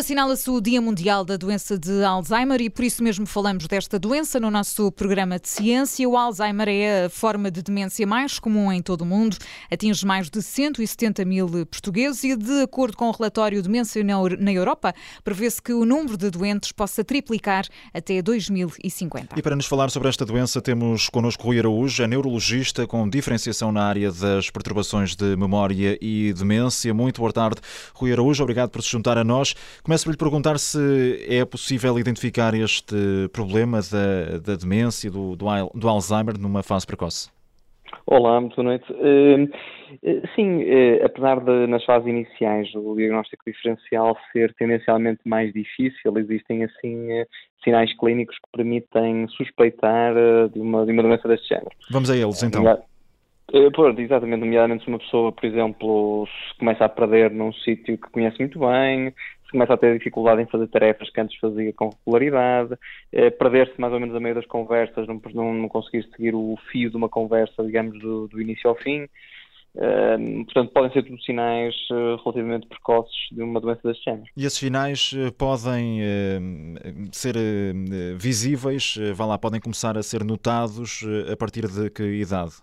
assinala-se o Dia Mundial da Doença de Alzheimer e por isso mesmo falamos desta doença no nosso programa de ciência. O Alzheimer é a forma de demência mais comum em todo o mundo, atinge mais de 170 mil portugueses e, de acordo com o relatório Demência na Europa, prevê-se que o número de doentes possa triplicar até 2050. E para nos falar sobre esta doença, temos connosco Rui Araújo, é neurologista com diferenciação na área das perturbações de memória e demência. Muito boa tarde, Rui Araújo, obrigado por se juntar a nós. Começo por lhe perguntar se é possível identificar este problema da, da demência, do, do, do Alzheimer, numa fase precoce. Olá, muito boa noite. Uh, sim, uh, apesar de nas fases iniciais o diagnóstico diferencial ser tendencialmente mais difícil, existem assim uh, sinais clínicos que permitem suspeitar de, uma, de uma doença deste género. Vamos a eles então. Pronto, exatamente, nomeadamente se uma pessoa, por exemplo, se começa a perder num sítio que conhece muito bem, começa a ter dificuldade em fazer tarefas que antes fazia com regularidade, eh, perder-se mais ou menos a meio das conversas, não, não, não, conseguir seguir o fio de uma conversa, digamos, do, do início ao fim. Uh, portanto, podem ser tudo sinais uh, relativamente precoces de uma doença deste género. E esses sinais uh, podem ser visíveis, vá lá, podem começar a ser notados a partir de que idade?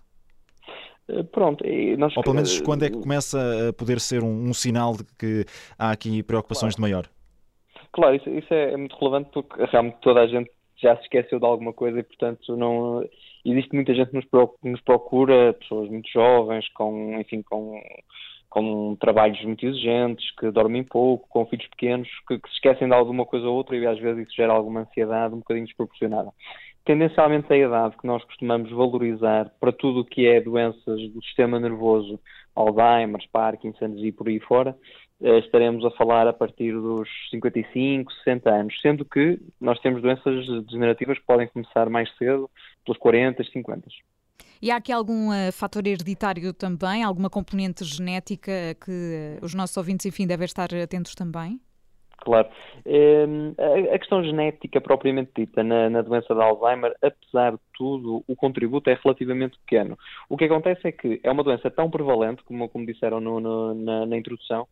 Eh, pronto, nós... Ou pelo menos quando é que começa a poder ser um, um sinal de que há aqui preocupações claro. de maior? Claro, isso, isso é, é, muito relevante porque realmente toda a gente já se esqueceu de alguma coisa e, portanto, não existe muita gente que nos procura, pessoas muito jovens, com, enfim, com, com trabalhos muito exigentes, que dormem pouco, com filhos pequenos, que, que se esquecem de alguma coisa ou outra e às vezes isso gera alguma ansiedade um bocadinho desproporcionada tendencialmente a idade que nós costumamos valorizar para tudo o que é doenças do sistema nervoso, Alzheimer, Parkinson e por aí fora, eh, estaremos a falar a partir dos 55, 60 anos, sendo que nós temos doenças degenerativas que podem começar mais cedo, pelos 40, 50. E há aqui algum uh, fator hereditário também, alguma componente genética que uh, os nossos ouvintes, enfim, devem estar atentos também? Claro. Ehm, a questão genética propriamente dita na, na, doença de Alzheimer, apesar de tudo, o contributo é relativamente pequeno. O que acontece é que é uma doença tão prevalente, como, como disseram no, no, na, na introdução,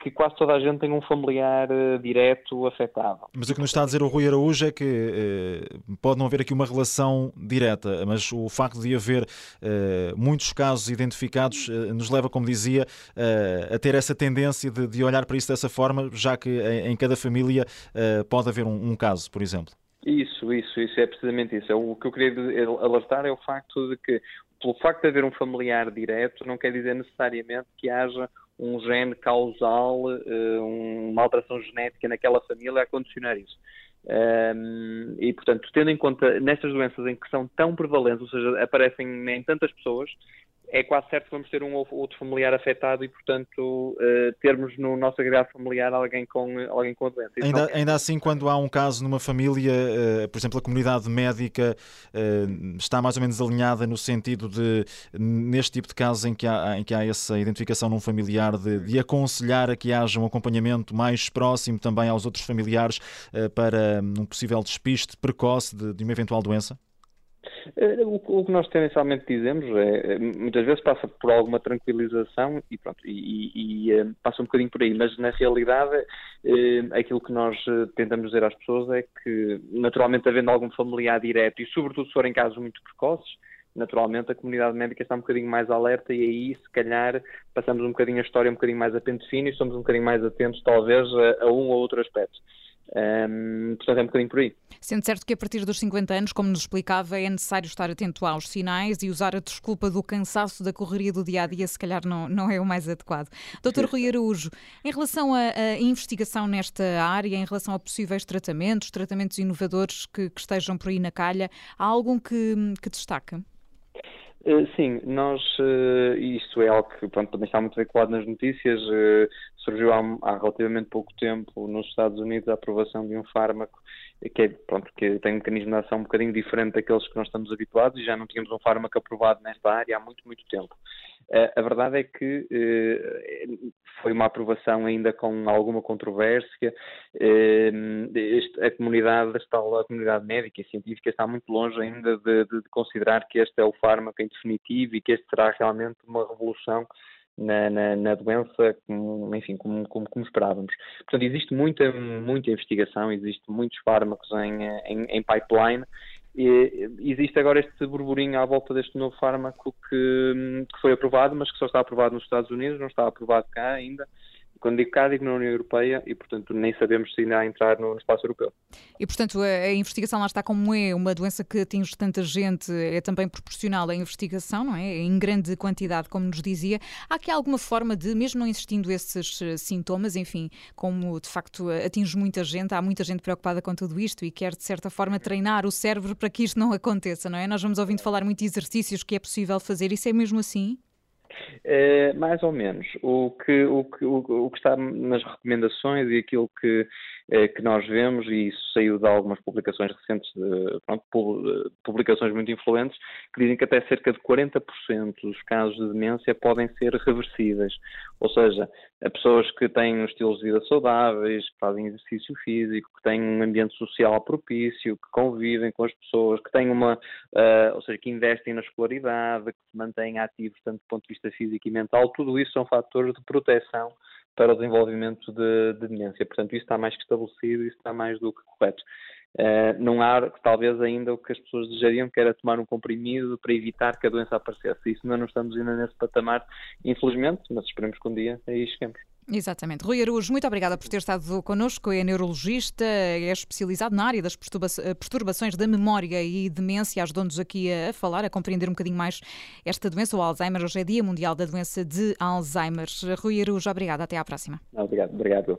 que quase toda a gente tem um familiar uh, direto afetado. Mas o que nos está a dizer o Rui Araújo é que uh, pode não haver aqui uma relação direta, mas o facto de haver uh, muitos casos identificados nos leva, como dizia, a ter essa tendência de, de, olhar para isso dessa forma, já que em, em cada família pode haver um, um caso, por exemplo. Isso, isso, isso é precisamente isso. É o que eu queria alertar é o facto de que, pelo facto de haver um familiar direto, não quer dizer necessariamente que haja um gene causal, eh, uma alteração genética naquela família a condicionar isso. E, portanto, tendo em conta nestas doenças em que são tão prevalentes, ou seja, aparecem em tantas pessoas, é quase certo que vamos ter um outro familiar afetado e, portanto, uh, termos no nosso agregado familiar alguém com, alguém com a doença. Ainda, ainda assim, quando há um caso numa família, uh, por exemplo, a comunidade médica uh, está mais ou menos alinhada no sentido de, neste tipo de casos em que há, em que há essa identificação num familiar, de, de aconselhar a que haja um acompanhamento mais próximo também aos outros familiares para um possível despiste precoce de, de uma eventual doença? Eh, o, que nós tendencialmente dizemos é, muitas vezes passa por alguma tranquilização e pronto, e, e, eh, passa um bocadinho por aí, mas na realidade eh, aquilo que nós tentamos dizer às pessoas é que naturalmente havendo algum familiar direto e sobretudo se forem casos muito precoces, naturalmente a comunidade médica está um bocadinho mais alerta e aí se calhar passamos um bocadinho a história um bocadinho mais a pente fino e somos um bocadinho mais atentos talvez a, a um ou outro aspecto. Um, portanto, é um bocadinho por aí. Sendo certo que a partir dos 50 anos, como nos explicava, é necessário estar atento aos sinais e usar a desculpa do cansaço da correria do dia a dia, se calhar não, não é o mais adequado. Doutor Rui Araújo, em relação à investigação nesta área, em relação a possíveis tratamentos, tratamentos inovadores que, que estejam por aí na calha, há algum que, que destaca? Uh, sim, nós, uh, isto é algo que pronto, também está muito veiculado nas notícias, uh, surgiu há, há, relativamente pouco tempo nos Estados Unidos a aprovação de um fármaco que, é, pronto, que tem um mecanismo de ação um bocadinho diferente daqueles que nós estamos habituados e já não tínhamos um fármaco aprovado nesta área há muito, muito tempo. A verdade é que foi uma aprovação ainda com alguma controvérsia. A comunidade, a comunidade médica e científica está muito longe ainda de, de considerar que este é o fármaco em definitivo e que este será realmente uma revolução na, na, na doença, como, enfim, como, como, como, esperávamos. Portanto, existe muita, muita investigação, existe muitos fármacos em, em, em pipeline e existe agora este burburinho à volta deste novo fármaco que, que, foi aprovado, mas que só está aprovado nos Estados Unidos, não está aprovado cá ainda. Quando digo cá, digo na União Europeia e, portanto, nem sabemos se ainda a entrar no espaço europeu. E, portanto, a, a, investigação lá está como é uma doença que atinge tanta gente, é também proporcional à investigação, não é? Em grande quantidade, como nos dizia. Há aqui alguma forma de, mesmo não existindo esses eh, sintomas, enfim, como de facto atinge muita gente, há muita gente preocupada com tudo isto e quer, de certa forma, treinar o cérebro para que isto não aconteça, não é? Nós vamos ouvindo falar muito de exercícios que é possível fazer, isso é mesmo assim? É, mais ou menos. O que, o, que, o, que está nas recomendações e aquilo que eh, que nós vemos, e isso saiu de algumas publicações recentes, de, pronto, publicações muito influentes, que dizem que até cerca de 40% dos casos de demência podem ser reversíveis. Ou seja, pessoas que têm um estilos de vida saudáveis, que fazem exercício físico, que têm um ambiente social propício, que convivem com as pessoas, que têm uma, uh, ou seja, que investem na escolaridade, que se mantêm ativos tanto do ponto de vista físico e mental, tudo isso são fatores de proteção para o desenvolvimento de, de demência. Portanto, isso está mais que estabelecido, isso está mais do que correto. Uh, não há, talvez, ainda o que as pessoas desejariam, que era tomar um comprimido para evitar que a doença aparecesse. Isso ainda não estamos ainda nesse patamar, infelizmente, mas esperemos que um dia aí cheguemos. Exatamente. Rui Araújo, muito obrigada por ter estado connosco. É neurologista, é especializado na área das perturbações da memória e demência. Ajudou-nos aqui a falar, a compreender um bocadinho mais esta doença, o Alzheimer. Hoje é Dia Mundial da Doença de Alzheimer. Rui Araújo, obrigada. Até à próxima. Obrigado. Obrigado.